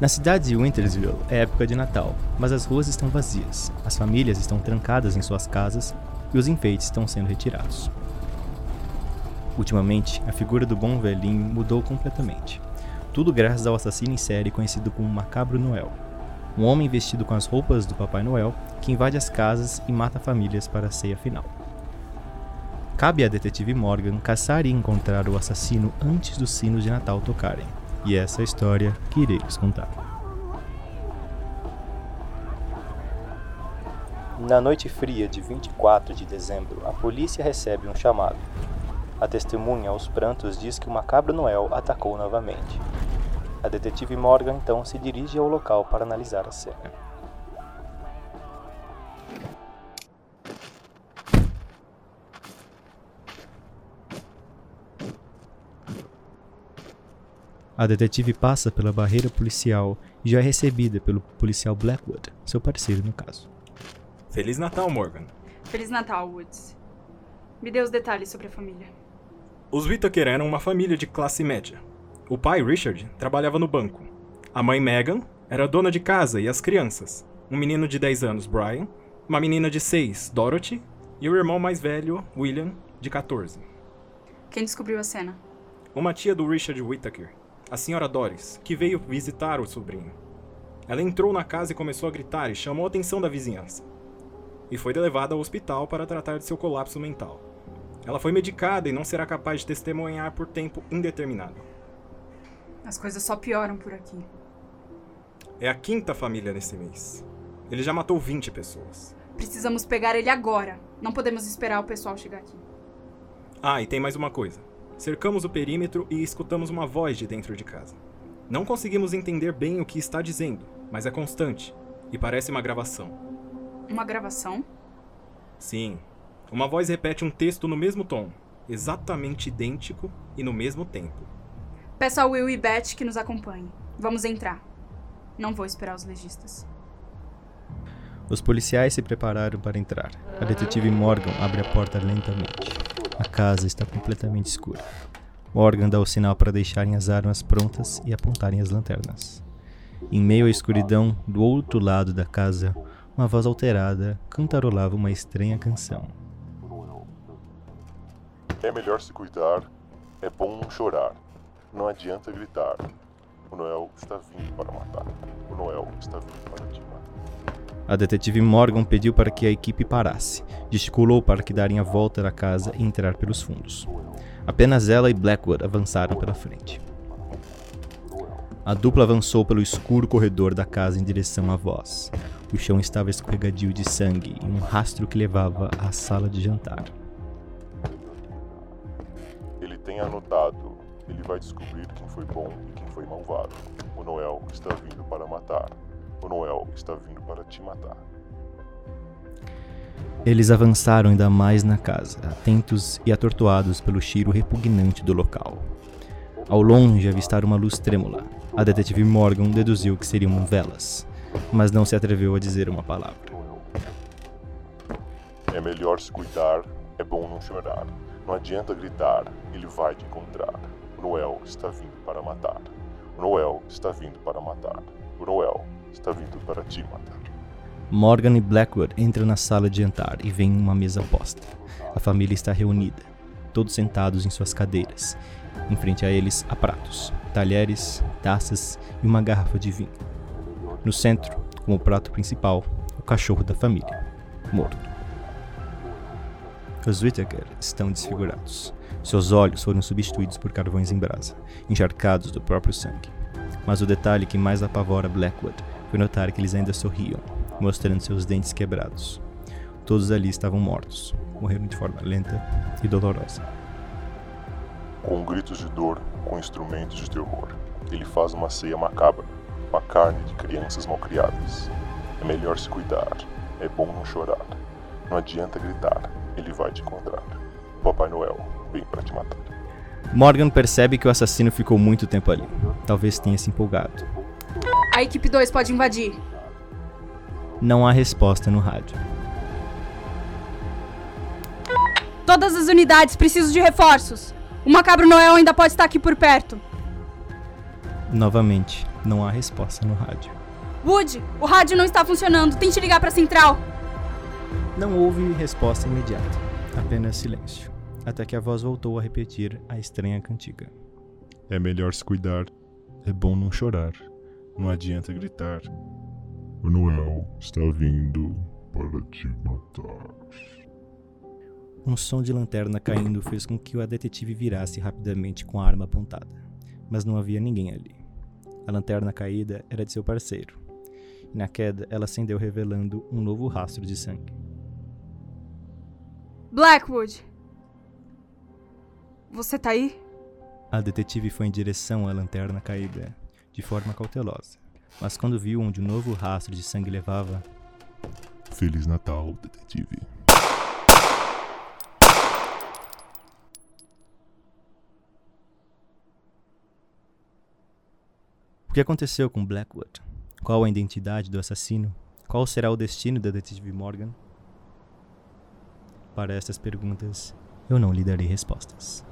Na cidade de Wintersville é época de Natal, mas as ruas estão vazias, as famílias estão trancadas em suas casas e os enfeites estão sendo retirados. Ultimamente, a figura do bom velhinho mudou completamente. Tudo graças ao assassino em série conhecido como Macabro Noel. Um homem vestido com as roupas do Papai Noel que invade as casas e mata famílias para a ceia final. Cabe à detetive Morgan caçar e encontrar o assassino antes dos sinos de Natal tocarem. E essa história que irei lhes contar. Na noite fria de 24 de dezembro, a polícia recebe um chamado. A testemunha aos prantos diz que o macabro Noel atacou novamente. A detetive Morgan então se dirige ao local para analisar a cena. A detetive passa pela barreira policial e já é recebida pelo policial Blackwood, seu parceiro no caso. Feliz Natal, Morgan. Feliz Natal, Woods. Me dê os detalhes sobre a família. Os Whittaker eram uma família de classe média. O pai, Richard, trabalhava no banco. A mãe, Megan, era dona de casa e as crianças. Um menino de 10 anos, Brian, uma menina de 6, Dorothy, e o irmão mais velho, William, de 14. Quem descobriu a cena? Uma tia do Richard Whittaker, a senhora Doris, que veio visitar o sobrinho. Ela entrou na casa e começou a gritar e chamou a atenção da vizinhança. E foi levada ao hospital para tratar de seu colapso mental. Ela foi medicada e não será capaz de testemunhar por tempo indeterminado. As coisas só pioram por aqui. É a quinta família nesse mês. Ele já matou 20 pessoas. Precisamos pegar ele agora. Não podemos esperar o pessoal chegar aqui. Ah, e tem mais uma coisa. Cercamos o perímetro e escutamos uma voz de dentro de casa. Não conseguimos entender bem o que está dizendo, mas é constante e parece uma gravação. Uma gravação? Sim. Uma voz repete um texto no mesmo tom, exatamente idêntico e no mesmo tempo. Peço ao Will e Beth que nos acompanhem. Vamos entrar. Não vou esperar os legistas. Os policiais se prepararam para entrar. A detetive Morgan abre a porta lentamente. A casa está completamente escura. Morgan dá o sinal para deixarem as armas prontas e apontarem as lanternas. Em meio à escuridão, do outro lado da casa, uma voz alterada cantarolava uma estranha canção. É melhor se cuidar, é bom chorar. Não adianta gritar. O Noel está vindo para matar. O Noel está vindo para te matar. A detetive Morgan pediu para que a equipe parasse, gesticulou para que darem a volta da casa e entrar pelos fundos. Apenas ela e Blackwood avançaram pela frente. A dupla avançou pelo escuro corredor da casa em direção à voz. O chão estava escorregadio de sangue e um rastro que levava à sala de jantar. Ele tem anotado. Ele vai descobrir quem foi bom e quem foi malvado. O Noel está vindo para matar. O Noel está vindo para te matar. Eles avançaram ainda mais na casa, atentos e atordoados pelo cheiro repugnante do local. Ao longe avistaram uma luz trêmula. A detetive Morgan deduziu que seriam velas, mas não se atreveu a dizer uma palavra. É melhor se cuidar, é bom não chorar. Não adianta gritar, ele vai te encontrar. O Noel está vindo para matar. O Noel está vindo para matar. O Noel está vindo para te matar. Morgan e Blackwood entram na sala de jantar e veem uma mesa posta. A família está reunida, todos sentados em suas cadeiras. Em frente a eles há pratos, talheres, taças e uma garrafa de vinho. No centro, como prato principal, o cachorro da família, morto. Os Whittaker estão desfigurados. Seus olhos foram substituídos por carvões em brasa, encharcados do próprio sangue. Mas o detalhe que mais apavora Blackwood foi notar que eles ainda sorriam, mostrando seus dentes quebrados. Todos ali estavam mortos, morreram de forma lenta e dolorosa. Com gritos de dor, com instrumentos de terror, ele faz uma ceia macabra, uma carne de crianças malcriadas. É melhor se cuidar, é bom não chorar. Não adianta gritar, ele vai te encontrar. Papai Noel vem para te matar. Morgan percebe que o assassino ficou muito tempo ali. Talvez tenha se empolgado. A equipe 2 pode invadir. Não há resposta no rádio. Todas as unidades precisam de reforços. O Macabro Noel ainda pode estar aqui por perto. Novamente, Não há resposta no rádio. Wood, o rádio não está funcionando. Tente ligar para a central. Não houve resposta imediata, apenas silêncio, até que a voz voltou a repetir a estranha cantiga. É melhor se cuidar. É bom não chorar. Não adianta gritar. O Noel está vindo para te matar. Um som de lanterna caindo fez com que a detetive virasse rapidamente com a arma apontada, mas não havia ninguém ali. A lanterna caída era de seu parceiro, e na queda ela acendeu revelando um novo rastro de sangue. Blackwood! Você tá aí? A detetive foi em direção à lanterna caída, de forma cautelosa, mas quando viu onde o novo rastro de sangue levava, Feliz Natal, detetive. O que aconteceu com Blackwood? Qual a identidade do assassino? Qual será o destino da detetive Morgan? Para estas perguntas, eu não lhe darei respostas.